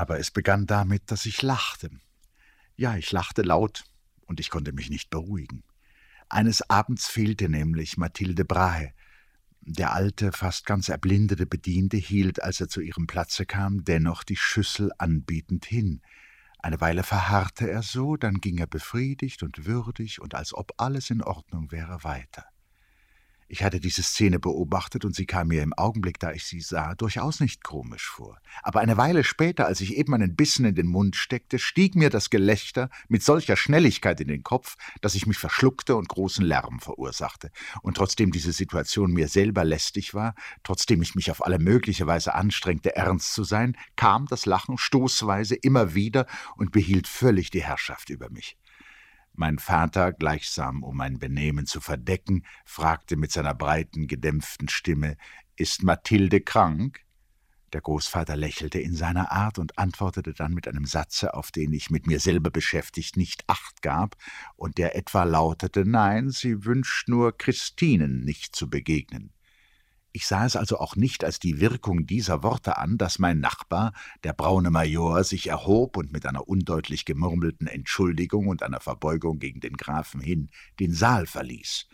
Aber es begann damit, dass ich lachte. Ja, ich lachte laut, und ich konnte mich nicht beruhigen. Eines Abends fehlte nämlich Mathilde Brahe. Der alte, fast ganz erblindete Bediente hielt, als er zu ihrem Platze kam, dennoch die Schüssel anbietend hin. Eine Weile verharrte er so, dann ging er befriedigt und würdig und als ob alles in Ordnung wäre weiter. Ich hatte diese Szene beobachtet und sie kam mir im Augenblick, da ich sie sah, durchaus nicht komisch vor. Aber eine Weile später, als ich eben einen Bissen in den Mund steckte, stieg mir das Gelächter mit solcher Schnelligkeit in den Kopf, dass ich mich verschluckte und großen Lärm verursachte. Und trotzdem diese Situation mir selber lästig war, trotzdem ich mich auf alle mögliche Weise anstrengte, ernst zu sein, kam das Lachen stoßweise immer wieder und behielt völlig die Herrschaft über mich. Mein Vater, gleichsam um mein Benehmen zu verdecken, fragte mit seiner breiten, gedämpften Stimme Ist Mathilde krank? Der Großvater lächelte in seiner Art und antwortete dann mit einem Satze, auf den ich mit mir selber beschäftigt nicht acht gab, und der etwa lautete Nein, sie wünscht nur Christinen nicht zu begegnen. Ich sah es also auch nicht als die Wirkung dieser Worte an, dass mein Nachbar, der braune Major, sich erhob und mit einer undeutlich gemurmelten Entschuldigung und einer Verbeugung gegen den Grafen hin den Saal verließ.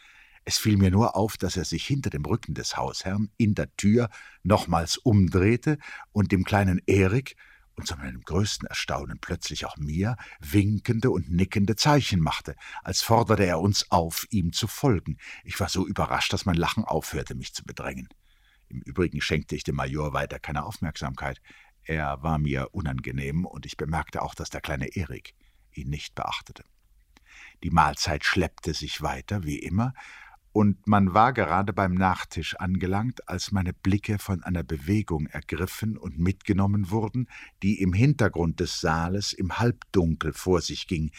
Es fiel mir nur auf, dass er sich hinter dem Rücken des Hausherrn in der Tür nochmals umdrehte und dem kleinen Erik, und zu meinem größten Erstaunen plötzlich auch mir winkende und nickende Zeichen machte, als forderte er uns auf, ihm zu folgen. Ich war so überrascht, dass mein Lachen aufhörte, mich zu bedrängen. Im Übrigen schenkte ich dem Major weiter keine Aufmerksamkeit. Er war mir unangenehm, und ich bemerkte auch, dass der kleine Erik ihn nicht beachtete. Die Mahlzeit schleppte sich weiter, wie immer, und man war gerade beim Nachtisch angelangt, als meine Blicke von einer Bewegung ergriffen und mitgenommen wurden, die im Hintergrund des Saales im Halbdunkel vor sich ging.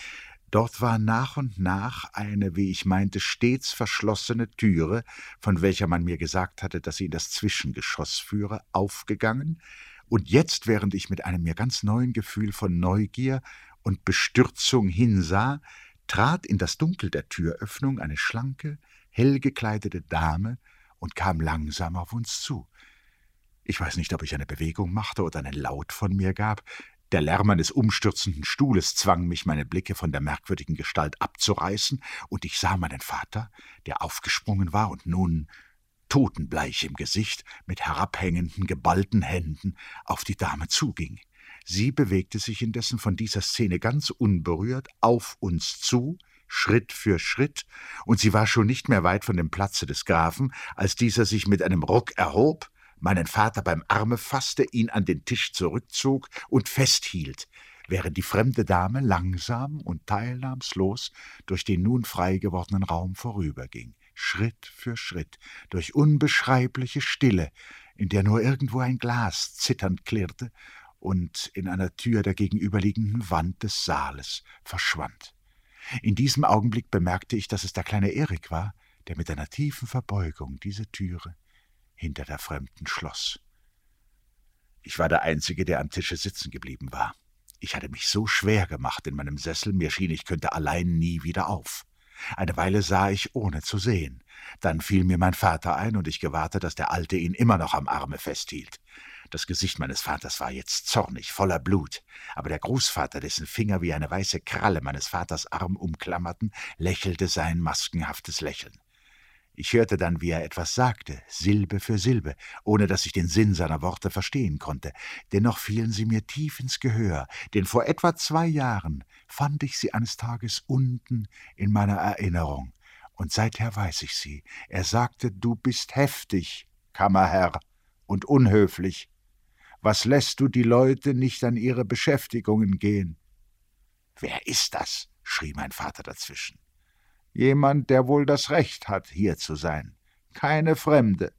Dort war nach und nach eine, wie ich meinte, stets verschlossene Türe, von welcher man mir gesagt hatte, dass sie in das Zwischengeschoss führe, aufgegangen, und jetzt, während ich mit einem mir ganz neuen Gefühl von Neugier und Bestürzung hinsah, trat in das Dunkel der Türöffnung eine schlanke, hell gekleidete Dame und kam langsam auf uns zu. Ich weiß nicht, ob ich eine Bewegung machte oder einen Laut von mir gab. Der Lärm eines umstürzenden Stuhles zwang mich, meine Blicke von der merkwürdigen Gestalt abzureißen, und ich sah meinen Vater, der aufgesprungen war und nun, totenbleich im Gesicht, mit herabhängenden, geballten Händen auf die Dame zuging. Sie bewegte sich indessen von dieser Szene ganz unberührt auf uns zu, Schritt für Schritt, und sie war schon nicht mehr weit von dem Platze des Grafen, als dieser sich mit einem Ruck erhob, meinen Vater beim Arme fasste, ihn an den Tisch zurückzog und festhielt, während die fremde Dame langsam und teilnahmslos durch den nun frei gewordenen Raum vorüberging, Schritt für Schritt, durch unbeschreibliche Stille, in der nur irgendwo ein Glas zitternd klirrte und in einer Tür der gegenüberliegenden Wand des Saales verschwand. In diesem Augenblick bemerkte ich, dass es der kleine Erik war, der mit einer tiefen Verbeugung diese Türe hinter der Fremden schloss. Ich war der Einzige, der am Tische sitzen geblieben war. Ich hatte mich so schwer gemacht in meinem Sessel, mir schien, ich könnte allein nie wieder auf. Eine Weile sah ich, ohne zu sehen. Dann fiel mir mein Vater ein, und ich gewahrte, dass der Alte ihn immer noch am Arme festhielt. Das Gesicht meines Vaters war jetzt zornig, voller Blut, aber der Großvater, dessen Finger wie eine weiße Kralle meines Vaters Arm umklammerten, lächelte sein maskenhaftes Lächeln. Ich hörte dann, wie er etwas sagte, Silbe für Silbe, ohne dass ich den Sinn seiner Worte verstehen konnte. Dennoch fielen sie mir tief ins Gehör, denn vor etwa zwei Jahren fand ich sie eines Tages unten in meiner Erinnerung, und seither weiß ich sie. Er sagte, du bist heftig, Kammerherr, und unhöflich. Was lässt du die Leute nicht an ihre Beschäftigungen gehen? Wer ist das? schrie mein Vater dazwischen. Jemand, der wohl das Recht hat, hier zu sein. Keine Fremde.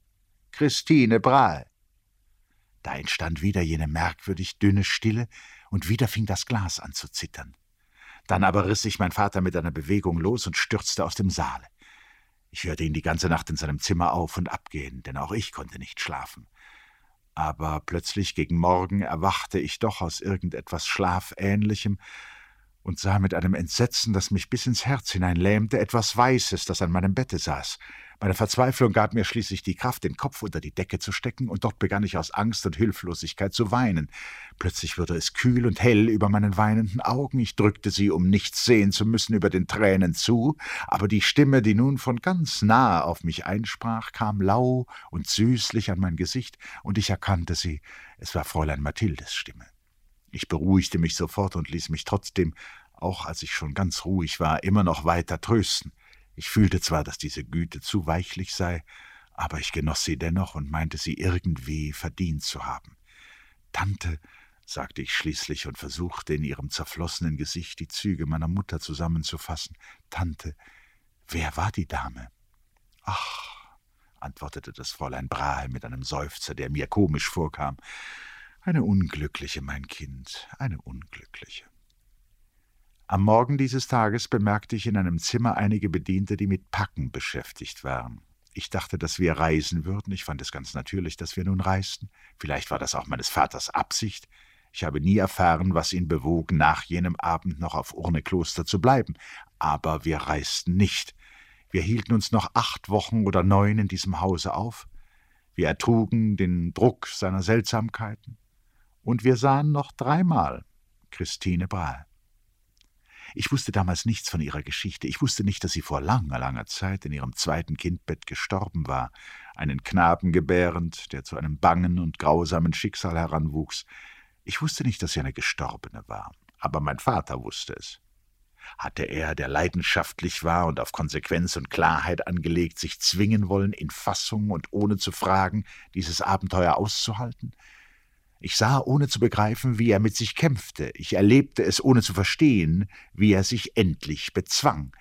Christine Brahe. Da entstand wieder jene merkwürdig dünne Stille, und wieder fing das Glas an zu zittern. Dann aber riss sich mein Vater mit einer Bewegung los und stürzte aus dem Saale. Ich hörte ihn die ganze Nacht in seinem Zimmer auf und abgehen, denn auch ich konnte nicht schlafen. Aber plötzlich gegen Morgen erwachte ich doch aus irgendetwas Schlafähnlichem und sah mit einem Entsetzen, das mich bis ins Herz hineinlähmte, etwas Weißes, das an meinem Bette saß. Meine Verzweiflung gab mir schließlich die Kraft, den Kopf unter die Decke zu stecken, und dort begann ich aus Angst und Hilflosigkeit zu weinen. Plötzlich wurde es kühl und hell über meinen weinenden Augen. Ich drückte sie, um nichts sehen zu müssen, über den Tränen zu, aber die Stimme, die nun von ganz nah auf mich einsprach, kam lau und süßlich an mein Gesicht, und ich erkannte sie. Es war Fräulein Mathildes Stimme. Ich beruhigte mich sofort und ließ mich trotzdem, auch als ich schon ganz ruhig war, immer noch weiter trösten. Ich fühlte zwar, dass diese Güte zu weichlich sei, aber ich genoss sie dennoch und meinte sie irgendwie verdient zu haben. Tante, sagte ich schließlich und versuchte in ihrem zerflossenen Gesicht die Züge meiner Mutter zusammenzufassen. Tante, wer war die Dame? Ach, antwortete das Fräulein Brahe mit einem Seufzer, der mir komisch vorkam. Eine unglückliche, mein Kind, eine unglückliche. Am Morgen dieses Tages bemerkte ich in einem Zimmer einige Bediente, die mit Packen beschäftigt waren. Ich dachte, dass wir reisen würden. Ich fand es ganz natürlich, dass wir nun reisten. Vielleicht war das auch meines Vaters Absicht. Ich habe nie erfahren, was ihn bewog, nach jenem Abend noch auf Urnekloster zu bleiben. Aber wir reisten nicht. Wir hielten uns noch acht Wochen oder neun in diesem Hause auf. Wir ertrugen den Druck seiner Seltsamkeiten. Und wir sahen noch dreimal Christine Brahe. Ich wusste damals nichts von ihrer Geschichte. Ich wusste nicht, dass sie vor langer, langer Zeit in ihrem zweiten Kindbett gestorben war, einen Knaben gebärend, der zu einem bangen und grausamen Schicksal heranwuchs. Ich wusste nicht, dass sie eine Gestorbene war, aber mein Vater wusste es. Hatte er, der leidenschaftlich war und auf Konsequenz und Klarheit angelegt, sich zwingen wollen, in Fassung und ohne zu fragen, dieses Abenteuer auszuhalten? Ich sah, ohne zu begreifen, wie er mit sich kämpfte. Ich erlebte es, ohne zu verstehen, wie er sich endlich bezwang.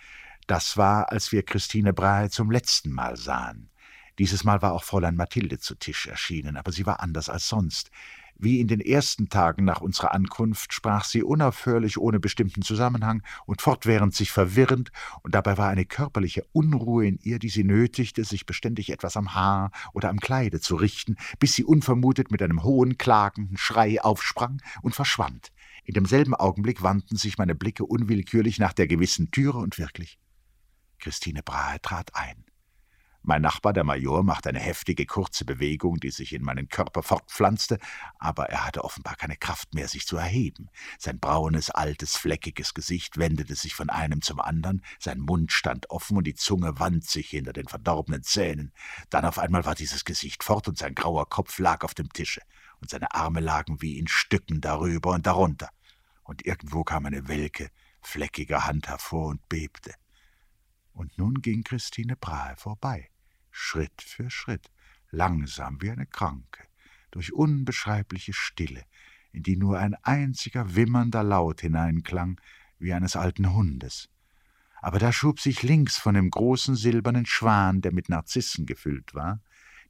Das war, als wir Christine Brahe zum letzten Mal sahen. Dieses Mal war auch Fräulein Mathilde zu Tisch erschienen, aber sie war anders als sonst. Wie in den ersten Tagen nach unserer Ankunft sprach sie unaufhörlich ohne bestimmten Zusammenhang und fortwährend sich verwirrend, und dabei war eine körperliche Unruhe in ihr, die sie nötigte, sich beständig etwas am Haar oder am Kleide zu richten, bis sie unvermutet mit einem hohen, klagenden Schrei aufsprang und verschwand. In demselben Augenblick wandten sich meine Blicke unwillkürlich nach der gewissen Türe, und wirklich Christine Brahe trat ein. Mein Nachbar, der Major, machte eine heftige, kurze Bewegung, die sich in meinen Körper fortpflanzte, aber er hatte offenbar keine Kraft mehr, sich zu erheben. Sein braunes, altes, fleckiges Gesicht wendete sich von einem zum anderen, sein Mund stand offen und die Zunge wand sich hinter den verdorbenen Zähnen. Dann auf einmal war dieses Gesicht fort und sein grauer Kopf lag auf dem Tische, und seine Arme lagen wie in Stücken darüber und darunter. Und irgendwo kam eine welke, fleckige Hand hervor und bebte. Und nun ging Christine Brahe vorbei. Schritt für Schritt, langsam wie eine Kranke, durch unbeschreibliche Stille, in die nur ein einziger wimmernder Laut hineinklang, wie eines alten Hundes. Aber da schob sich links von dem großen silbernen Schwan, der mit Narzissen gefüllt war,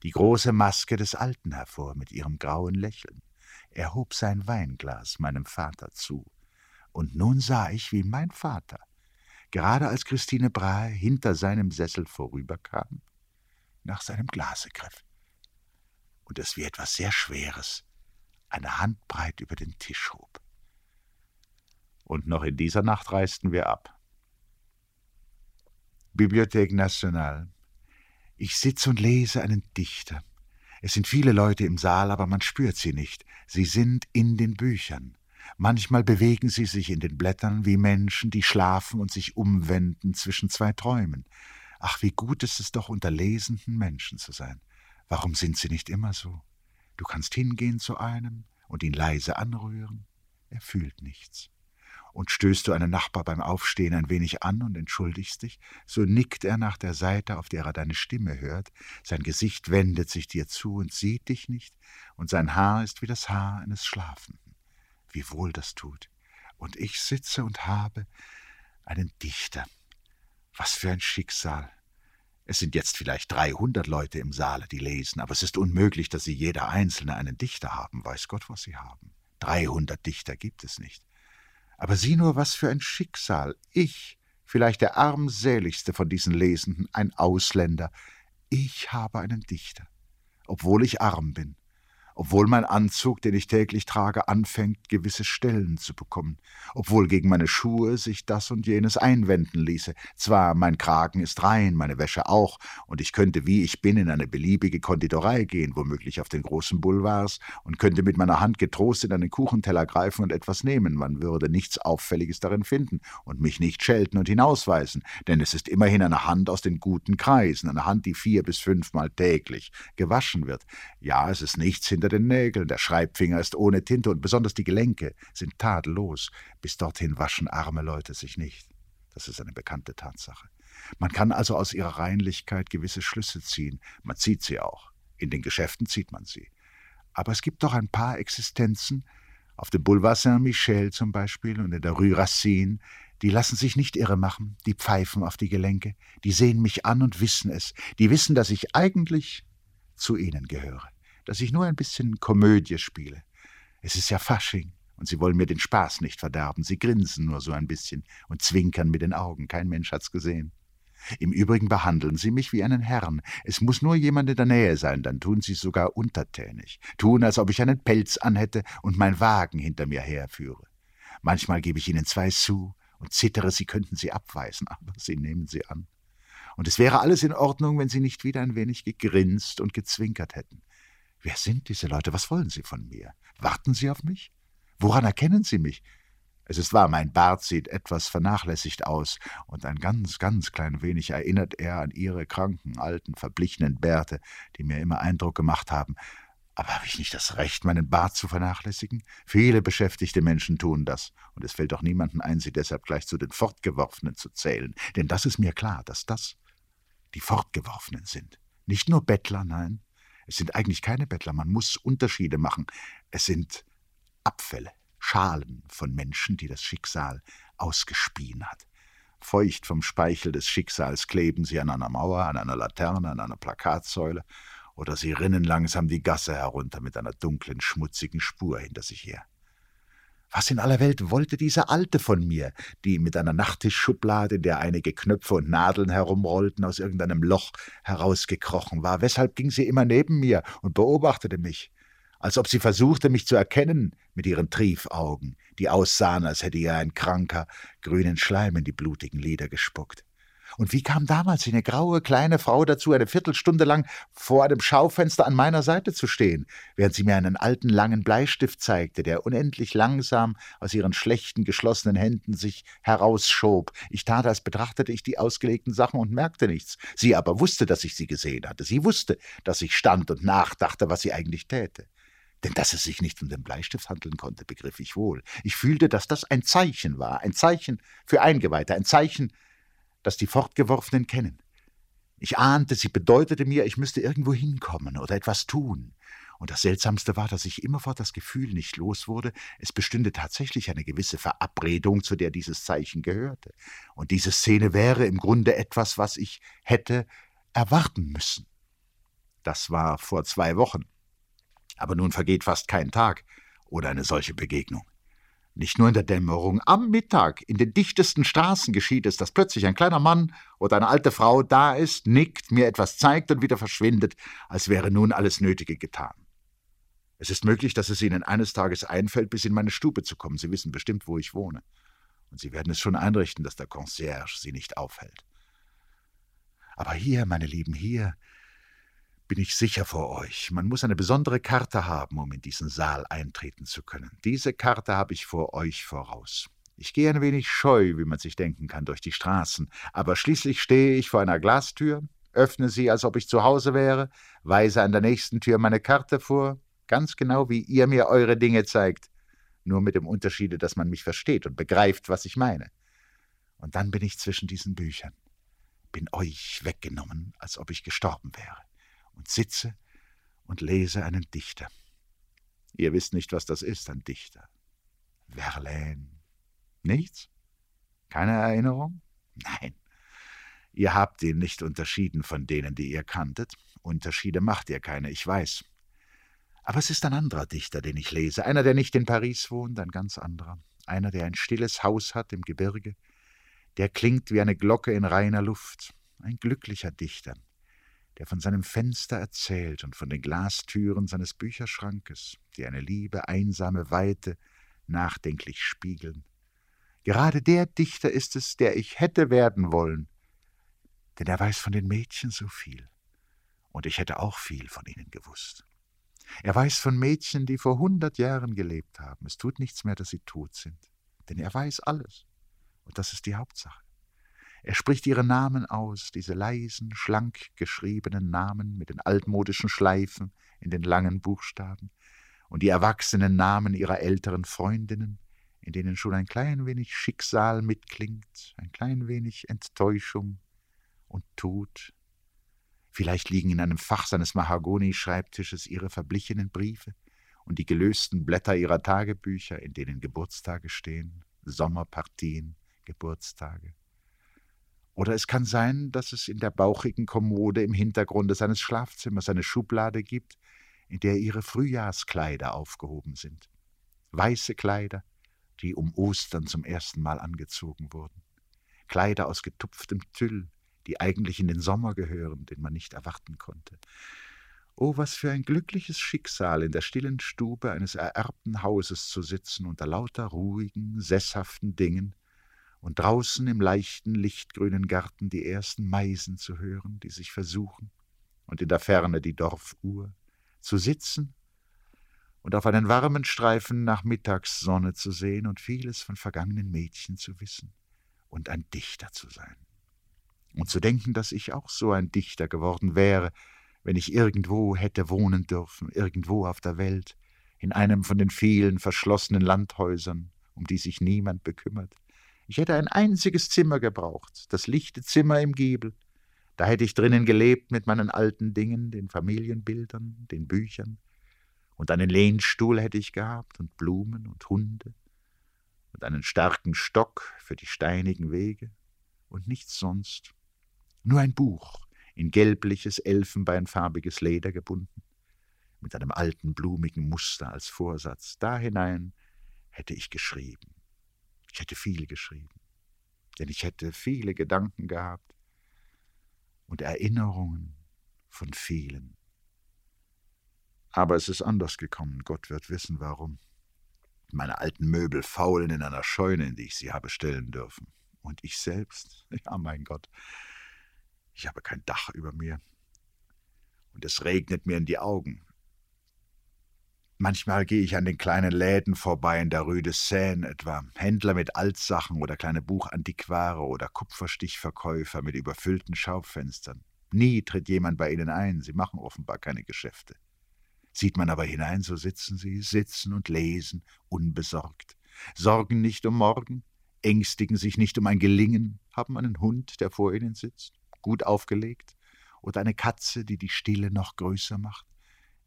die große Maske des Alten hervor mit ihrem grauen Lächeln. Er hob sein Weinglas meinem Vater zu. Und nun sah ich, wie mein Vater, gerade als Christine Brahe hinter seinem Sessel vorüberkam, nach seinem Glase griff und es wie etwas sehr Schweres eine Handbreit über den Tisch hob. Und noch in dieser Nacht reisten wir ab. Bibliothèque Nationale. Ich sitze und lese einen Dichter. Es sind viele Leute im Saal, aber man spürt sie nicht. Sie sind in den Büchern. Manchmal bewegen sie sich in den Blättern wie Menschen, die schlafen und sich umwenden zwischen zwei Träumen. Ach, wie gut ist es doch, unter lesenden Menschen zu sein. Warum sind sie nicht immer so? Du kannst hingehen zu einem und ihn leise anrühren. Er fühlt nichts. Und stößt du einen Nachbar beim Aufstehen ein wenig an und entschuldigst dich, so nickt er nach der Seite, auf der er deine Stimme hört, sein Gesicht wendet sich dir zu und sieht dich nicht, und sein Haar ist wie das Haar eines Schlafenden. Wie wohl das tut. Und ich sitze und habe einen Dichter, was für ein Schicksal. Es sind jetzt vielleicht dreihundert Leute im Saale, die lesen, aber es ist unmöglich, dass sie jeder Einzelne einen Dichter haben, weiß Gott, was sie haben. Dreihundert Dichter gibt es nicht. Aber sieh nur, was für ein Schicksal. Ich, vielleicht der armseligste von diesen Lesenden, ein Ausländer, ich habe einen Dichter, obwohl ich arm bin, obwohl mein Anzug, den ich täglich trage, anfängt, gewisse Stellen zu bekommen, obwohl gegen meine Schuhe sich das und jenes einwenden ließe. Zwar mein Kragen ist rein, meine Wäsche auch, und ich könnte, wie ich bin, in eine beliebige Konditorei gehen, womöglich auf den großen Boulevards, und könnte mit meiner Hand getrost in einen Kuchenteller greifen und etwas nehmen, man würde nichts Auffälliges darin finden und mich nicht schelten und hinausweisen, denn es ist immerhin eine Hand aus den guten Kreisen, eine Hand, die vier bis fünfmal täglich gewaschen wird. Ja, es ist nichts hinter unter den Nägeln, der Schreibfinger ist ohne Tinte und besonders die Gelenke sind tadellos. Bis dorthin waschen arme Leute sich nicht. Das ist eine bekannte Tatsache. Man kann also aus ihrer Reinlichkeit gewisse Schlüsse ziehen. Man zieht sie auch. In den Geschäften zieht man sie. Aber es gibt doch ein paar Existenzen, auf dem Boulevard Saint-Michel zum Beispiel und in der Rue Racine, die lassen sich nicht irre machen, die pfeifen auf die Gelenke, die sehen mich an und wissen es, die wissen, dass ich eigentlich zu ihnen gehöre dass ich nur ein bisschen Komödie spiele. Es ist ja Fasching, und Sie wollen mir den Spaß nicht verderben. Sie grinsen nur so ein bisschen und zwinkern mit den Augen. Kein Mensch hat's gesehen. Im Übrigen behandeln Sie mich wie einen Herrn. Es muss nur jemand in der Nähe sein, dann tun Sie sogar untertänig. Tun, als ob ich einen Pelz anhätte und mein Wagen hinter mir herführe. Manchmal gebe ich Ihnen zwei Sous und zittere, Sie könnten sie abweisen, aber Sie nehmen sie an. Und es wäre alles in Ordnung, wenn Sie nicht wieder ein wenig gegrinst und gezwinkert hätten. Wer sind diese Leute? Was wollen sie von mir? Warten sie auf mich? Woran erkennen sie mich? Es ist wahr, mein Bart sieht etwas vernachlässigt aus, und ein ganz, ganz klein wenig erinnert er an ihre kranken, alten, verblichenen Bärte, die mir immer Eindruck gemacht haben. Aber habe ich nicht das Recht, meinen Bart zu vernachlässigen? Viele beschäftigte Menschen tun das, und es fällt auch niemanden ein, sie deshalb gleich zu den Fortgeworfenen zu zählen. Denn das ist mir klar, dass das die Fortgeworfenen sind. Nicht nur Bettler, nein, es sind eigentlich keine Bettler, man muss Unterschiede machen. Es sind Abfälle, Schalen von Menschen, die das Schicksal ausgespien hat. Feucht vom Speichel des Schicksals kleben sie an einer Mauer, an einer Laterne, an einer Plakatsäule, oder sie rinnen langsam die Gasse herunter mit einer dunklen, schmutzigen Spur hinter sich her. Was in aller Welt wollte diese Alte von mir, die mit einer Nachttischschublade, in der einige Knöpfe und Nadeln herumrollten, aus irgendeinem Loch herausgekrochen war? Weshalb ging sie immer neben mir und beobachtete mich? Als ob sie versuchte, mich zu erkennen mit ihren Triefaugen, die aussahen, als hätte ihr ein Kranker grünen Schleim in die blutigen Lider gespuckt. Und wie kam damals eine graue kleine Frau dazu, eine Viertelstunde lang vor einem Schaufenster an meiner Seite zu stehen, während sie mir einen alten langen Bleistift zeigte, der unendlich langsam aus ihren schlechten, geschlossenen Händen sich herausschob. Ich tat, als betrachtete ich die ausgelegten Sachen und merkte nichts. Sie aber wusste, dass ich sie gesehen hatte. Sie wusste, dass ich stand und nachdachte, was sie eigentlich täte. Denn dass es sich nicht um den Bleistift handeln konnte, begriff ich wohl. Ich fühlte, dass das ein Zeichen war, ein Zeichen für Eingeweihte, ein Zeichen, das die Fortgeworfenen kennen. Ich ahnte, sie bedeutete mir, ich müsste irgendwo hinkommen oder etwas tun. Und das Seltsamste war, dass ich immerfort das Gefühl nicht los wurde, es bestünde tatsächlich eine gewisse Verabredung, zu der dieses Zeichen gehörte. Und diese Szene wäre im Grunde etwas, was ich hätte erwarten müssen. Das war vor zwei Wochen. Aber nun vergeht fast kein Tag ohne eine solche Begegnung. Nicht nur in der Dämmerung, am Mittag, in den dichtesten Straßen geschieht es, dass plötzlich ein kleiner Mann oder eine alte Frau da ist, nickt, mir etwas zeigt und wieder verschwindet, als wäre nun alles Nötige getan. Es ist möglich, dass es Ihnen eines Tages einfällt, bis in meine Stube zu kommen. Sie wissen bestimmt, wo ich wohne. Und Sie werden es schon einrichten, dass der Concierge Sie nicht aufhält. Aber hier, meine Lieben, hier bin ich sicher vor euch. Man muss eine besondere Karte haben, um in diesen Saal eintreten zu können. Diese Karte habe ich vor euch voraus. Ich gehe ein wenig scheu, wie man sich denken kann, durch die Straßen, aber schließlich stehe ich vor einer Glastür, öffne sie, als ob ich zu Hause wäre, weise an der nächsten Tür meine Karte vor, ganz genau wie ihr mir eure Dinge zeigt, nur mit dem Unterschiede, dass man mich versteht und begreift, was ich meine. Und dann bin ich zwischen diesen Büchern, bin euch weggenommen, als ob ich gestorben wäre und sitze und lese einen Dichter. Ihr wisst nicht, was das ist, ein Dichter. Verlaine. Nichts? Keine Erinnerung? Nein. Ihr habt ihn nicht unterschieden von denen, die ihr kanntet. Unterschiede macht ihr keine, ich weiß. Aber es ist ein anderer Dichter, den ich lese. Einer, der nicht in Paris wohnt, ein ganz anderer. Einer, der ein stilles Haus hat im Gebirge. Der klingt wie eine Glocke in reiner Luft. Ein glücklicher Dichter der von seinem Fenster erzählt und von den Glastüren seines Bücherschrankes, die eine liebe, einsame Weite nachdenklich spiegeln. Gerade der Dichter ist es, der ich hätte werden wollen, denn er weiß von den Mädchen so viel, und ich hätte auch viel von ihnen gewusst. Er weiß von Mädchen, die vor hundert Jahren gelebt haben. Es tut nichts mehr, dass sie tot sind, denn er weiß alles, und das ist die Hauptsache. Er spricht ihre Namen aus, diese leisen, schlank geschriebenen Namen mit den altmodischen Schleifen in den langen Buchstaben, und die erwachsenen Namen ihrer älteren Freundinnen, in denen schon ein klein wenig Schicksal mitklingt, ein klein wenig Enttäuschung und Tod. Vielleicht liegen in einem Fach seines Mahagoni-Schreibtisches ihre verblichenen Briefe und die gelösten Blätter ihrer Tagebücher, in denen Geburtstage stehen, Sommerpartien, Geburtstage. Oder es kann sein, dass es in der bauchigen Kommode im Hintergrunde seines Schlafzimmers eine Schublade gibt, in der ihre Frühjahrskleider aufgehoben sind. Weiße Kleider, die um Ostern zum ersten Mal angezogen wurden. Kleider aus getupftem Tüll, die eigentlich in den Sommer gehören, den man nicht erwarten konnte. Oh, was für ein glückliches Schicksal, in der stillen Stube eines ererbten Hauses zu sitzen, unter lauter ruhigen, sesshaften Dingen, und draußen im leichten, lichtgrünen Garten die ersten Meisen zu hören, die sich versuchen, und in der Ferne die Dorfuhr, zu sitzen und auf einen warmen Streifen nach Mittagssonne zu sehen und vieles von vergangenen Mädchen zu wissen und ein Dichter zu sein. Und zu denken, dass ich auch so ein Dichter geworden wäre, wenn ich irgendwo hätte wohnen dürfen, irgendwo auf der Welt, in einem von den vielen verschlossenen Landhäusern, um die sich niemand bekümmert. Ich hätte ein einziges Zimmer gebraucht, das lichte Zimmer im Giebel, da hätte ich drinnen gelebt mit meinen alten Dingen, den Familienbildern, den Büchern. Und einen Lehnstuhl hätte ich gehabt und Blumen und Hunde und einen starken Stock für die steinigen Wege und nichts sonst. Nur ein Buch in gelbliches, elfenbeinfarbiges Leder gebunden, mit einem alten blumigen Muster als Vorsatz. Da hinein hätte ich geschrieben. Ich hätte viel geschrieben, denn ich hätte viele Gedanken gehabt, und Erinnerungen von vielen. Aber es ist anders gekommen, Gott wird wissen warum. Meine alten Möbel faulen in einer Scheune, in die ich sie habe stellen dürfen. Und ich selbst, ja mein Gott, ich habe kein Dach über mir. Und es regnet mir in die Augen. Manchmal gehe ich an den kleinen Läden vorbei in der Rue de Seine etwa, Händler mit Altsachen oder kleine Buchantiquare oder Kupferstichverkäufer mit überfüllten Schaufenstern. Nie tritt jemand bei ihnen ein, sie machen offenbar keine Geschäfte. Sieht man aber hinein, so sitzen sie, sitzen und lesen, unbesorgt, sorgen nicht um morgen, ängstigen sich nicht um ein Gelingen, haben einen Hund, der vor ihnen sitzt, gut aufgelegt, oder eine Katze, die die Stille noch größer macht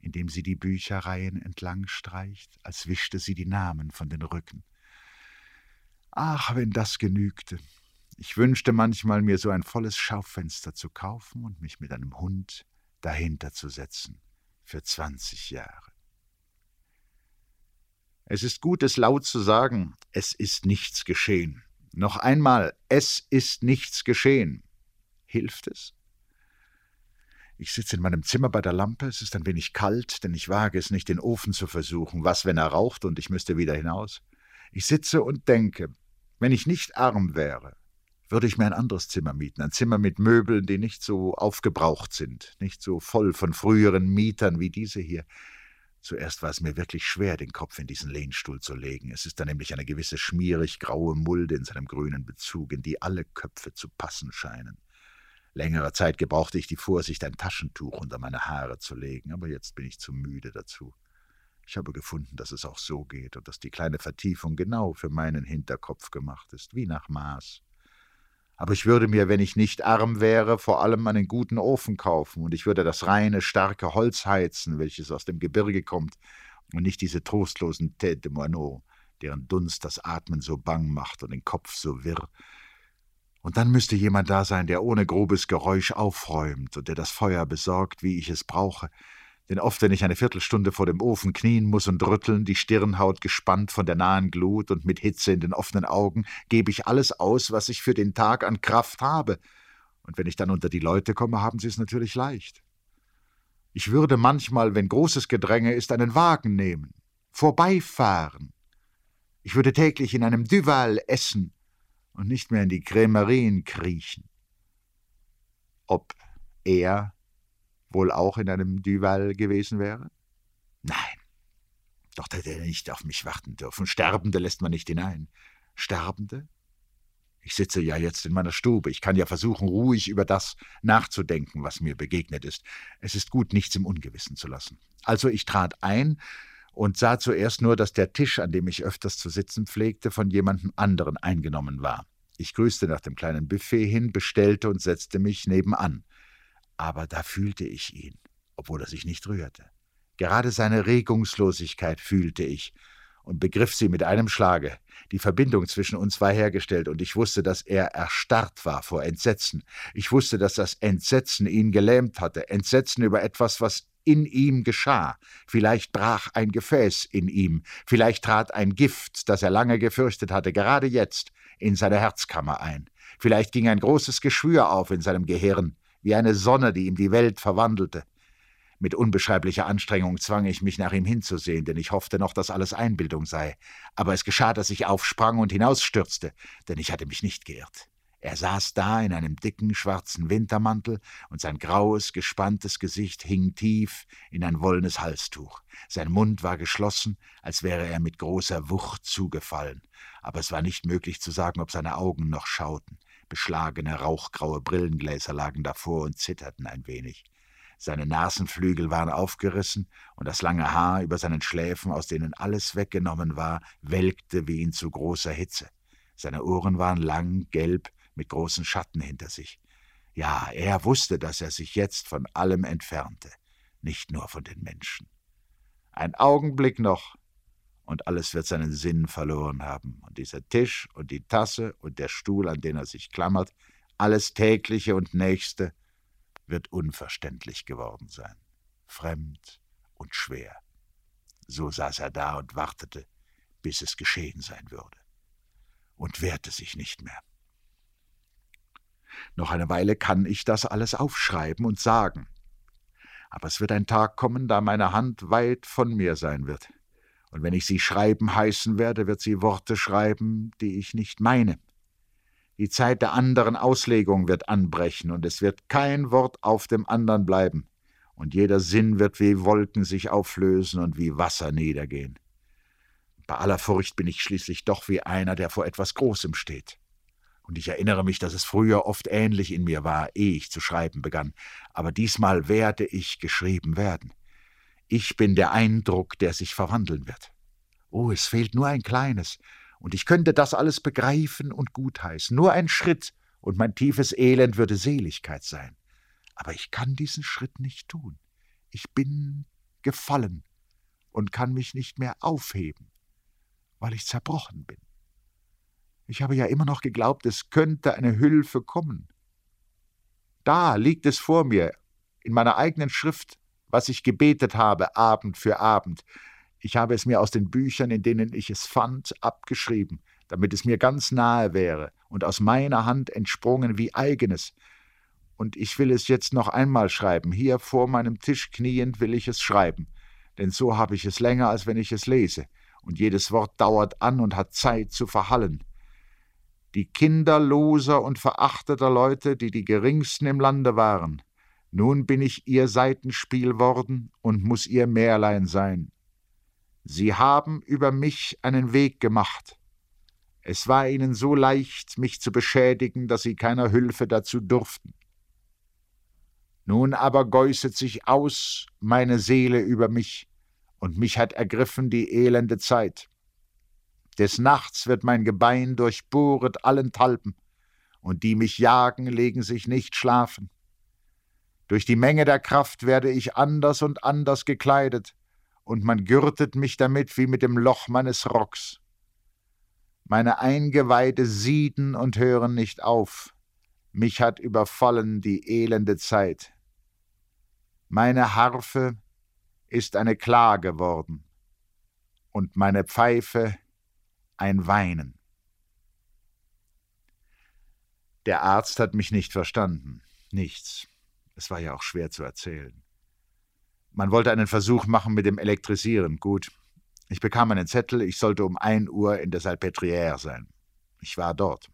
indem sie die Bücherreihen entlang streicht, als wischte sie die Namen von den Rücken. Ach, wenn das genügte. Ich wünschte manchmal, mir so ein volles Schaufenster zu kaufen und mich mit einem Hund dahinter zu setzen, für zwanzig Jahre. Es ist gut, es laut zu sagen, es ist nichts geschehen. Noch einmal, es ist nichts geschehen. Hilft es? Ich sitze in meinem Zimmer bei der Lampe, es ist ein wenig kalt, denn ich wage es nicht, den Ofen zu versuchen. Was, wenn er raucht und ich müsste wieder hinaus? Ich sitze und denke, wenn ich nicht arm wäre, würde ich mir ein anderes Zimmer mieten, ein Zimmer mit Möbeln, die nicht so aufgebraucht sind, nicht so voll von früheren Mietern wie diese hier. Zuerst war es mir wirklich schwer, den Kopf in diesen Lehnstuhl zu legen. Es ist da nämlich eine gewisse schmierig graue Mulde in seinem grünen Bezug, in die alle Köpfe zu passen scheinen. Längere Zeit gebrauchte ich die Vorsicht, ein Taschentuch unter meine Haare zu legen, aber jetzt bin ich zu müde dazu. Ich habe gefunden, dass es auch so geht und dass die kleine Vertiefung genau für meinen Hinterkopf gemacht ist, wie nach Maß. Aber ich würde mir, wenn ich nicht arm wäre, vor allem einen guten Ofen kaufen und ich würde das reine, starke Holz heizen, welches aus dem Gebirge kommt, und nicht diese trostlosen Tête de Moineau, deren Dunst das Atmen so bang macht und den Kopf so wirr, und dann müsste jemand da sein, der ohne grobes Geräusch aufräumt und der das Feuer besorgt, wie ich es brauche. Denn oft, wenn ich eine Viertelstunde vor dem Ofen knien muss und rütteln, die Stirnhaut gespannt von der nahen Glut und mit Hitze in den offenen Augen, gebe ich alles aus, was ich für den Tag an Kraft habe. Und wenn ich dann unter die Leute komme, haben sie es natürlich leicht. Ich würde manchmal, wenn großes Gedränge ist, einen Wagen nehmen, vorbeifahren. Ich würde täglich in einem Duval essen und nicht mehr in die Krämerien kriechen. Ob er wohl auch in einem Duval gewesen wäre? Nein. Doch hätte er nicht auf mich warten dürfen. Sterbende lässt man nicht hinein. Sterbende? Ich sitze ja jetzt in meiner Stube. Ich kann ja versuchen, ruhig über das nachzudenken, was mir begegnet ist. Es ist gut, nichts im Ungewissen zu lassen. Also ich trat ein und sah zuerst nur, dass der Tisch, an dem ich öfters zu sitzen pflegte, von jemandem anderen eingenommen war. Ich grüßte nach dem kleinen Buffet hin, bestellte und setzte mich nebenan. Aber da fühlte ich ihn, obwohl er sich nicht rührte. Gerade seine Regungslosigkeit fühlte ich, und begriff sie mit einem Schlage. Die Verbindung zwischen uns war hergestellt, und ich wusste, dass er erstarrt war vor Entsetzen. Ich wusste, dass das Entsetzen ihn gelähmt hatte, Entsetzen über etwas, was in ihm geschah. Vielleicht brach ein Gefäß in ihm, vielleicht trat ein Gift, das er lange gefürchtet hatte, gerade jetzt in seine Herzkammer ein. Vielleicht ging ein großes Geschwür auf in seinem Gehirn, wie eine Sonne, die ihm die Welt verwandelte. Mit unbeschreiblicher Anstrengung zwang ich mich, nach ihm hinzusehen, denn ich hoffte noch, dass alles Einbildung sei. Aber es geschah, dass ich aufsprang und hinausstürzte, denn ich hatte mich nicht geirrt. Er saß da in einem dicken, schwarzen Wintermantel, und sein graues, gespanntes Gesicht hing tief in ein wollenes Halstuch. Sein Mund war geschlossen, als wäre er mit großer Wucht zugefallen, aber es war nicht möglich zu sagen, ob seine Augen noch schauten. Beschlagene, rauchgraue Brillengläser lagen davor und zitterten ein wenig. Seine Nasenflügel waren aufgerissen, und das lange Haar über seinen Schläfen, aus denen alles weggenommen war, welkte wie in zu großer Hitze. Seine Ohren waren lang, gelb, mit großen Schatten hinter sich. Ja, er wusste, dass er sich jetzt von allem entfernte, nicht nur von den Menschen. Ein Augenblick noch, und alles wird seinen Sinn verloren haben, und dieser Tisch und die Tasse und der Stuhl, an den er sich klammert, alles tägliche und nächste, wird unverständlich geworden sein, fremd und schwer. So saß er da und wartete, bis es geschehen sein würde, und wehrte sich nicht mehr. Noch eine Weile kann ich das alles aufschreiben und sagen, aber es wird ein Tag kommen, da meine Hand weit von mir sein wird, und wenn ich sie schreiben heißen werde, wird sie Worte schreiben, die ich nicht meine, die Zeit der anderen Auslegung wird anbrechen, und es wird kein Wort auf dem anderen bleiben, und jeder Sinn wird wie Wolken sich auflösen und wie Wasser niedergehen. Bei aller Furcht bin ich schließlich doch wie einer, der vor etwas Großem steht. Und ich erinnere mich, dass es früher oft ähnlich in mir war, ehe ich zu schreiben begann, aber diesmal werde ich geschrieben werden. Ich bin der Eindruck, der sich verwandeln wird. Oh, es fehlt nur ein kleines, und ich könnte das alles begreifen und gutheißen. Nur ein Schritt, und mein tiefes Elend würde Seligkeit sein. Aber ich kann diesen Schritt nicht tun. Ich bin gefallen und kann mich nicht mehr aufheben, weil ich zerbrochen bin. Ich habe ja immer noch geglaubt, es könnte eine Hülfe kommen. Da liegt es vor mir, in meiner eigenen Schrift, was ich gebetet habe, Abend für Abend, ich habe es mir aus den Büchern, in denen ich es fand, abgeschrieben, damit es mir ganz nahe wäre und aus meiner Hand entsprungen wie eigenes. Und ich will es jetzt noch einmal schreiben. Hier vor meinem Tisch kniend will ich es schreiben, denn so habe ich es länger, als wenn ich es lese, und jedes Wort dauert an und hat Zeit zu verhallen. Die Kinder loser und verachteter Leute, die die geringsten im Lande waren, nun bin ich ihr Seitenspiel worden und muss ihr Märlein sein. Sie haben über mich einen Weg gemacht. Es war ihnen so leicht, mich zu beschädigen, dass sie keiner Hülfe dazu durften. Nun aber geußet sich aus meine Seele über mich, und mich hat ergriffen die elende Zeit. Des Nachts wird mein Gebein durchbohret allenthalben, und die mich jagen, legen sich nicht schlafen. Durch die Menge der Kraft werde ich anders und anders gekleidet, und man gürtet mich damit wie mit dem Loch meines Rocks. Meine Eingeweide sieden und hören nicht auf. Mich hat überfallen die elende Zeit. Meine Harfe ist eine Klage geworden und meine Pfeife ein Weinen. Der Arzt hat mich nicht verstanden. Nichts. Es war ja auch schwer zu erzählen. Man wollte einen Versuch machen mit dem Elektrisieren. Gut. Ich bekam einen Zettel, ich sollte um ein Uhr in der Salpêtrière sein. Ich war dort.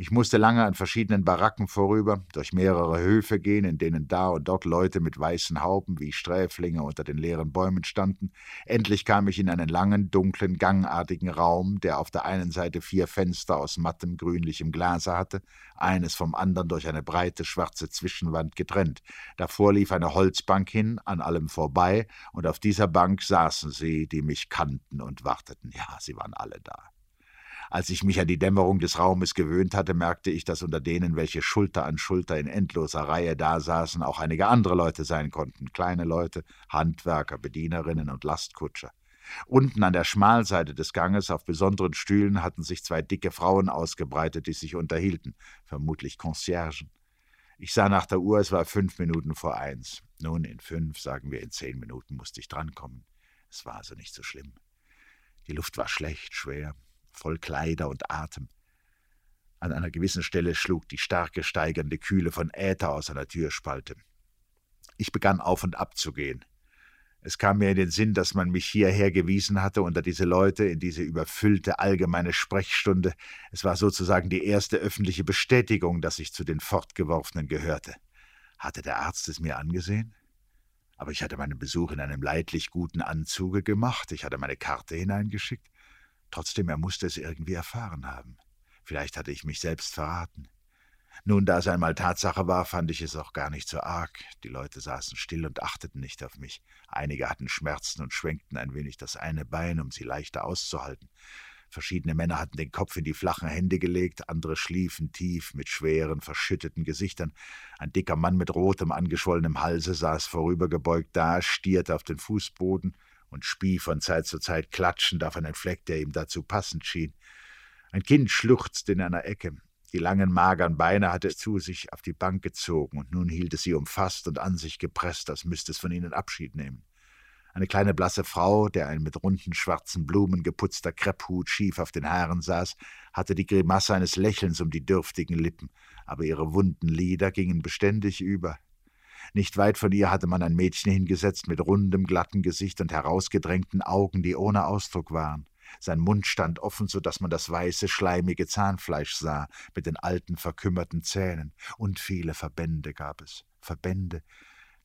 Ich musste lange an verschiedenen Baracken vorüber, durch mehrere Höfe gehen, in denen da und dort Leute mit weißen Hauben wie Sträflinge unter den leeren Bäumen standen. Endlich kam ich in einen langen, dunklen, gangartigen Raum, der auf der einen Seite vier Fenster aus mattem, grünlichem Glase hatte, eines vom anderen durch eine breite, schwarze Zwischenwand getrennt. Davor lief eine Holzbank hin, an allem vorbei, und auf dieser Bank saßen sie, die mich kannten und warteten. Ja, sie waren alle da. Als ich mich an die Dämmerung des Raumes gewöhnt hatte, merkte ich, dass unter denen, welche Schulter an Schulter in endloser Reihe dasaßen, auch einige andere Leute sein konnten, kleine Leute, Handwerker, Bedienerinnen und Lastkutscher. Unten an der Schmalseite des Ganges auf besonderen Stühlen hatten sich zwei dicke Frauen ausgebreitet, die sich unterhielten, vermutlich Conciergen. Ich sah nach der Uhr, es war fünf Minuten vor eins. Nun, in fünf, sagen wir in zehn Minuten, musste ich drankommen. Es war also nicht so schlimm. Die Luft war schlecht, schwer voll Kleider und Atem. An einer gewissen Stelle schlug die starke steigernde Kühle von Äther aus einer Türspalte. Ich begann auf und ab zu gehen. Es kam mir in den Sinn, dass man mich hierher gewiesen hatte, unter diese Leute, in diese überfüllte allgemeine Sprechstunde. Es war sozusagen die erste öffentliche Bestätigung, dass ich zu den Fortgeworfenen gehörte. Hatte der Arzt es mir angesehen? Aber ich hatte meinen Besuch in einem leidlich guten Anzuge gemacht, ich hatte meine Karte hineingeschickt. Trotzdem, er musste es irgendwie erfahren haben. Vielleicht hatte ich mich selbst verraten. Nun, da es einmal Tatsache war, fand ich es auch gar nicht so arg. Die Leute saßen still und achteten nicht auf mich. Einige hatten Schmerzen und schwenkten ein wenig das eine Bein, um sie leichter auszuhalten. Verschiedene Männer hatten den Kopf in die flachen Hände gelegt, andere schliefen tief mit schweren, verschütteten Gesichtern. Ein dicker Mann mit rotem, angeschwollenem Halse saß vorübergebeugt da, stierte auf den Fußboden und spie von Zeit zu Zeit klatschend auf einen Fleck, der ihm dazu passend schien. Ein Kind schluchzte in einer Ecke. Die langen, mageren Beine hatte es zu sich auf die Bank gezogen, und nun hielt es sie umfasst und an sich gepresst, als müsste es von ihnen Abschied nehmen. Eine kleine blasse Frau, der ein mit runden schwarzen Blumen geputzter Krepphut schief auf den Haaren saß, hatte die Grimasse eines Lächelns um die dürftigen Lippen, aber ihre wunden Lider gingen beständig über. Nicht weit von ihr hatte man ein Mädchen hingesetzt mit rundem, glatten Gesicht und herausgedrängten Augen, die ohne Ausdruck waren. Sein Mund stand offen, so dass man das weiße, schleimige Zahnfleisch sah, mit den alten, verkümmerten Zähnen. Und viele Verbände gab es. Verbände,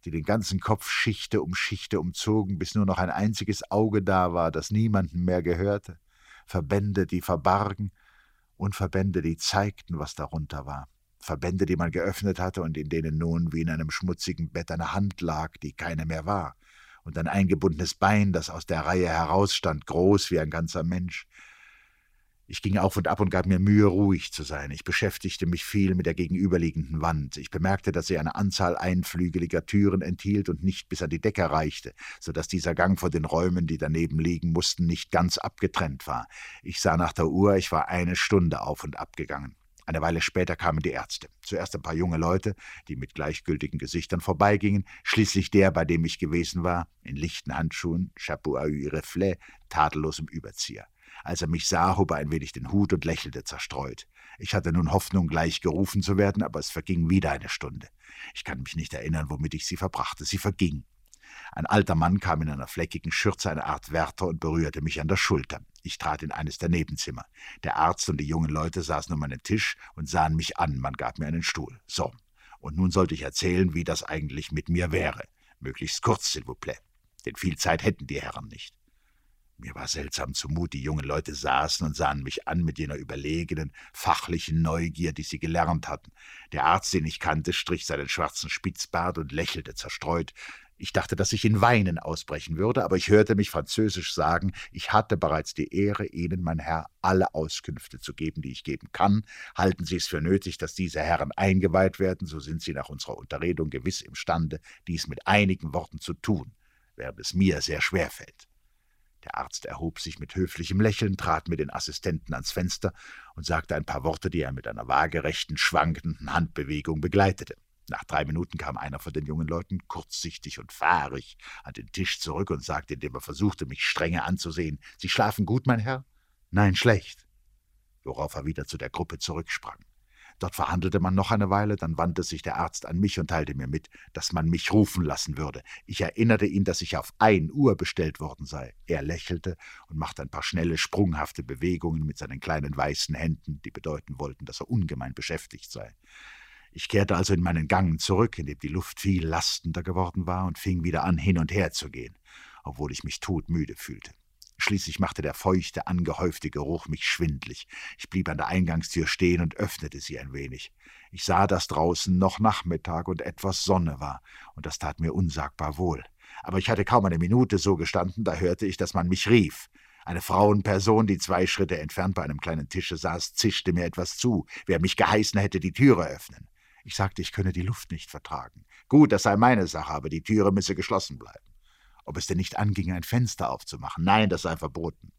die den ganzen Kopf Schichte um Schichte umzogen, bis nur noch ein einziges Auge da war, das niemandem mehr gehörte. Verbände, die verbargen, und Verbände, die zeigten, was darunter war. Verbände, die man geöffnet hatte und in denen nun wie in einem schmutzigen Bett eine Hand lag, die keine mehr war, und ein eingebundenes Bein, das aus der Reihe herausstand, groß wie ein ganzer Mensch. Ich ging auf und ab und gab mir Mühe, ruhig zu sein. Ich beschäftigte mich viel mit der gegenüberliegenden Wand. Ich bemerkte, dass sie eine Anzahl einflügeliger Türen enthielt und nicht bis an die Decke reichte, so dass dieser Gang von den Räumen, die daneben liegen mussten, nicht ganz abgetrennt war. Ich sah nach der Uhr, ich war eine Stunde auf und ab gegangen. Eine Weile später kamen die Ärzte. Zuerst ein paar junge Leute, die mit gleichgültigen Gesichtern vorbeigingen, schließlich der, bei dem ich gewesen war, in lichten Handschuhen, Chapeau à reflet, tadellosem Überzieher. Als er mich sah, hob er ein wenig den Hut und lächelte zerstreut. Ich hatte nun Hoffnung, gleich gerufen zu werden, aber es verging wieder eine Stunde. Ich kann mich nicht erinnern, womit ich sie verbrachte. Sie verging. Ein alter Mann kam in einer fleckigen Schürze, eine Art Wärter, und berührte mich an der Schulter. Ich trat in eines der Nebenzimmer. Der Arzt und die jungen Leute saßen um einen Tisch und sahen mich an. Man gab mir einen Stuhl. So. Und nun sollte ich erzählen, wie das eigentlich mit mir wäre. Möglichst kurz, s'il vous plaît. Denn viel Zeit hätten die Herren nicht. Mir war seltsam zumut, die jungen Leute saßen und sahen mich an mit jener überlegenen, fachlichen Neugier, die sie gelernt hatten. Der Arzt, den ich kannte, strich seinen schwarzen Spitzbart und lächelte zerstreut. Ich dachte, dass ich in Weinen ausbrechen würde, aber ich hörte mich französisch sagen, ich hatte bereits die Ehre, Ihnen, mein Herr, alle Auskünfte zu geben, die ich geben kann. Halten Sie es für nötig, dass diese Herren eingeweiht werden, so sind Sie nach unserer Unterredung gewiss imstande, dies mit einigen Worten zu tun, während es mir sehr schwer fällt. Der Arzt erhob sich mit höflichem Lächeln, trat mit den Assistenten ans Fenster und sagte ein paar Worte, die er mit einer waagerechten, schwankenden Handbewegung begleitete. Nach drei Minuten kam einer von den jungen Leuten, kurzsichtig und fahrig, an den Tisch zurück und sagte, indem er versuchte, mich strenge anzusehen, Sie schlafen gut, mein Herr? Nein, schlecht. Worauf er wieder zu der Gruppe zurücksprang. Dort verhandelte man noch eine Weile, dann wandte sich der Arzt an mich und teilte mir mit, dass man mich rufen lassen würde. Ich erinnerte ihn, dass ich auf ein Uhr bestellt worden sei. Er lächelte und machte ein paar schnelle, sprunghafte Bewegungen mit seinen kleinen weißen Händen, die bedeuten wollten, dass er ungemein beschäftigt sei. Ich kehrte also in meinen Gang zurück, in dem die Luft viel lastender geworden war, und fing wieder an, hin und her zu gehen, obwohl ich mich todmüde fühlte. Schließlich machte der feuchte, angehäufte Geruch mich schwindlig. Ich blieb an der Eingangstür stehen und öffnete sie ein wenig. Ich sah, dass draußen noch Nachmittag und etwas Sonne war, und das tat mir unsagbar wohl. Aber ich hatte kaum eine Minute so gestanden, da hörte ich, dass man mich rief. Eine Frauenperson, die zwei Schritte entfernt bei einem kleinen Tische saß, zischte mir etwas zu. Wer mich geheißen hätte, die Türe öffnen. Ich sagte, ich könne die Luft nicht vertragen. Gut, das sei meine Sache, aber die Türe müsse geschlossen bleiben. Ob es denn nicht anginge, ein Fenster aufzumachen? Nein, das sei verboten.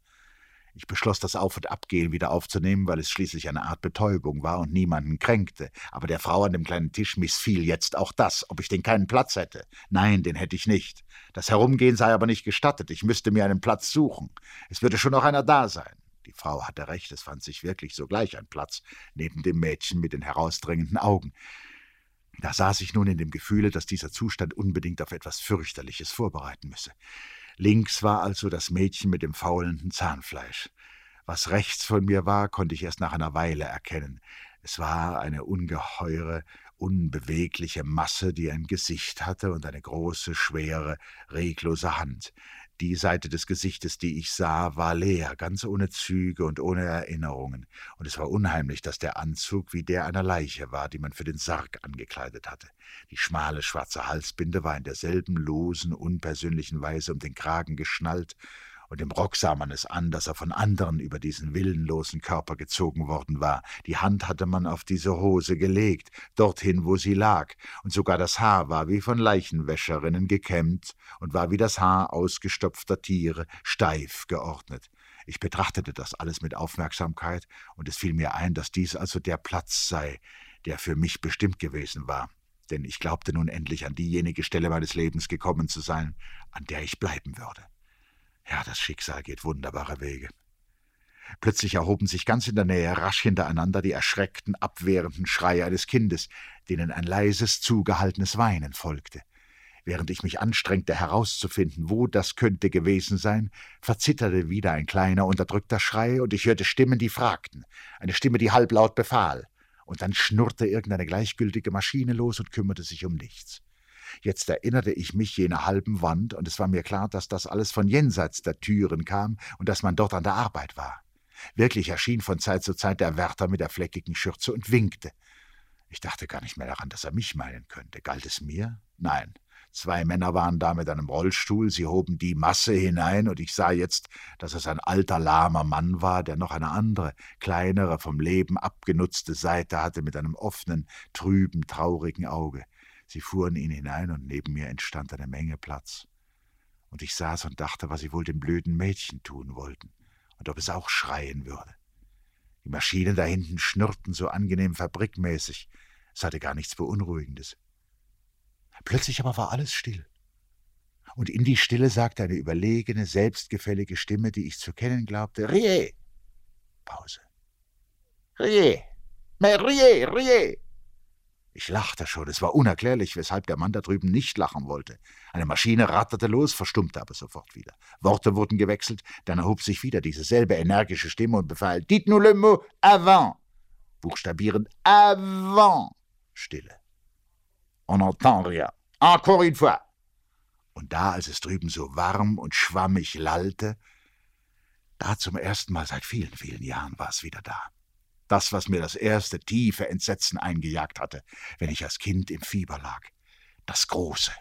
Ich beschloss, das Auf- und Abgehen wieder aufzunehmen, weil es schließlich eine Art Betäubung war und niemanden kränkte. Aber der Frau an dem kleinen Tisch missfiel jetzt auch das, ob ich denn keinen Platz hätte. Nein, den hätte ich nicht. Das Herumgehen sei aber nicht gestattet. Ich müsste mir einen Platz suchen. Es würde schon noch einer da sein. Die Frau hatte recht, es fand sich wirklich sogleich ein Platz neben dem Mädchen mit den herausdrängenden Augen. Da saß ich nun in dem Gefühle, dass dieser Zustand unbedingt auf etwas fürchterliches vorbereiten müsse. Links war also das Mädchen mit dem faulenden Zahnfleisch. Was rechts von mir war, konnte ich erst nach einer Weile erkennen. Es war eine ungeheure, unbewegliche Masse, die ein Gesicht hatte und eine große, schwere, reglose Hand. Die Seite des Gesichtes, die ich sah, war leer, ganz ohne Züge und ohne Erinnerungen, und es war unheimlich, dass der Anzug wie der einer Leiche war, die man für den Sarg angekleidet hatte. Die schmale schwarze Halsbinde war in derselben losen, unpersönlichen Weise um den Kragen geschnallt, und im Rock sah man es an, dass er von anderen über diesen willenlosen Körper gezogen worden war. Die Hand hatte man auf diese Hose gelegt, dorthin, wo sie lag, und sogar das Haar war wie von Leichenwäscherinnen gekämmt und war wie das Haar ausgestopfter Tiere steif geordnet. Ich betrachtete das alles mit Aufmerksamkeit, und es fiel mir ein, dass dies also der Platz sei, der für mich bestimmt gewesen war, denn ich glaubte nun endlich an diejenige Stelle meines Lebens gekommen zu sein, an der ich bleiben würde. Ja, das Schicksal geht wunderbare Wege. Plötzlich erhoben sich ganz in der Nähe rasch hintereinander die erschreckten, abwehrenden Schreie eines Kindes, denen ein leises, zugehaltenes Weinen folgte. Während ich mich anstrengte herauszufinden, wo das könnte gewesen sein, verzitterte wieder ein kleiner, unterdrückter Schrei, und ich hörte Stimmen, die fragten, eine Stimme, die halblaut befahl, und dann schnurrte irgendeine gleichgültige Maschine los und kümmerte sich um nichts. Jetzt erinnerte ich mich jener halben Wand, und es war mir klar, dass das alles von jenseits der Türen kam und dass man dort an der Arbeit war. Wirklich erschien von Zeit zu Zeit der Wärter mit der fleckigen Schürze und winkte. Ich dachte gar nicht mehr daran, dass er mich meinen könnte. Galt es mir? Nein. Zwei Männer waren da mit einem Rollstuhl, sie hoben die Masse hinein, und ich sah jetzt, dass es ein alter, lahmer Mann war, der noch eine andere, kleinere, vom Leben abgenutzte Seite hatte mit einem offenen, trüben, traurigen Auge. Sie fuhren ihn hinein, und neben mir entstand eine Menge Platz. Und ich saß und dachte, was sie wohl dem blöden Mädchen tun wollten, und ob es auch schreien würde. Die Maschinen da hinten schnurrten so angenehm fabrikmäßig, es hatte gar nichts Beunruhigendes. Plötzlich aber war alles still. Und in die Stille sagte eine überlegene, selbstgefällige Stimme, die ich zu kennen glaubte, Rie! Pause. Rie! Mais rie, rie! Ich lachte schon, es war unerklärlich, weshalb der Mann da drüben nicht lachen wollte. Eine Maschine ratterte los, verstummte aber sofort wieder. Worte wurden gewechselt, dann erhob sich wieder diese selbe energische Stimme und befahl, Dites-nous le mot avant. Buchstabieren avant. Stille. On entend rien. Encore une fois. Und da, als es drüben so warm und schwammig lallte, da zum ersten Mal seit vielen, vielen Jahren war es wieder da das, was mir das erste tiefe Entsetzen eingejagt hatte, wenn ich als Kind im Fieber lag. Das Große.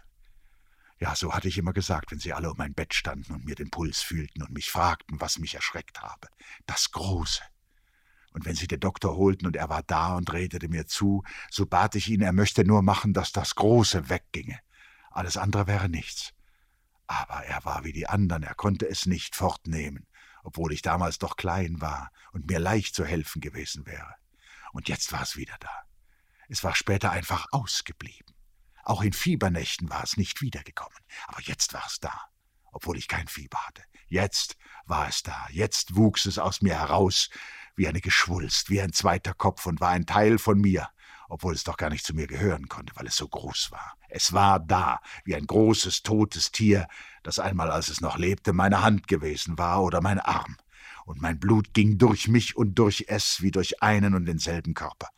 Ja, so hatte ich immer gesagt, wenn sie alle um mein Bett standen und mir den Puls fühlten und mich fragten, was mich erschreckt habe. Das Große. Und wenn sie den Doktor holten und er war da und redete mir zu, so bat ich ihn, er möchte nur machen, dass das Große wegginge. Alles andere wäre nichts. Aber er war wie die anderen, er konnte es nicht fortnehmen obwohl ich damals doch klein war und mir leicht zu helfen gewesen wäre. Und jetzt war es wieder da. Es war später einfach ausgeblieben. Auch in Fiebernächten war es nicht wiedergekommen, aber jetzt war es da, obwohl ich kein Fieber hatte. Jetzt war es da, jetzt wuchs es aus mir heraus, wie eine Geschwulst, wie ein zweiter Kopf und war ein Teil von mir, obwohl es doch gar nicht zu mir gehören konnte, weil es so groß war. Es war da, wie ein großes, totes Tier, das einmal, als es noch lebte, meine Hand gewesen war oder mein Arm. Und mein Blut ging durch mich und durch es wie durch einen und denselben Körper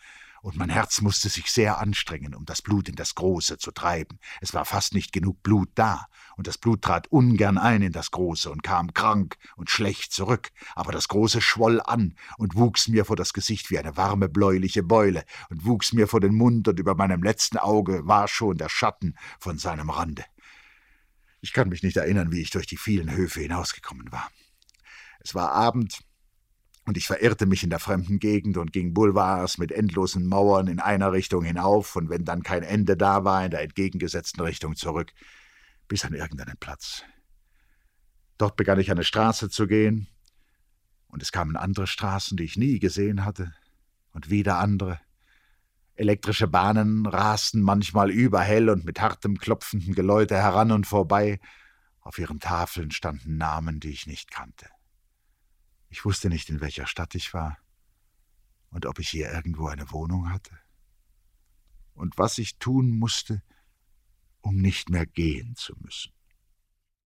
und mein Herz musste sich sehr anstrengen, um das Blut in das Große zu treiben. Es war fast nicht genug Blut da, und das Blut trat ungern ein in das Große und kam krank und schlecht zurück, aber das Große schwoll an und wuchs mir vor das Gesicht wie eine warme bläuliche Beule und wuchs mir vor den Mund, und über meinem letzten Auge war schon der Schatten von seinem Rande. Ich kann mich nicht erinnern, wie ich durch die vielen Höfe hinausgekommen war. Es war Abend, und ich verirrte mich in der fremden Gegend und ging Boulevards mit endlosen Mauern in einer Richtung hinauf und wenn dann kein Ende da war, in der entgegengesetzten Richtung zurück, bis an irgendeinen Platz. Dort begann ich eine Straße zu gehen, und es kamen andere Straßen, die ich nie gesehen hatte, und wieder andere. Elektrische Bahnen rasten manchmal überhell und mit hartem, klopfendem Geläute heran und vorbei. Auf ihren Tafeln standen Namen, die ich nicht kannte. Ich wusste nicht, in welcher Stadt ich war und ob ich hier irgendwo eine Wohnung hatte und was ich tun musste, um nicht mehr gehen zu müssen.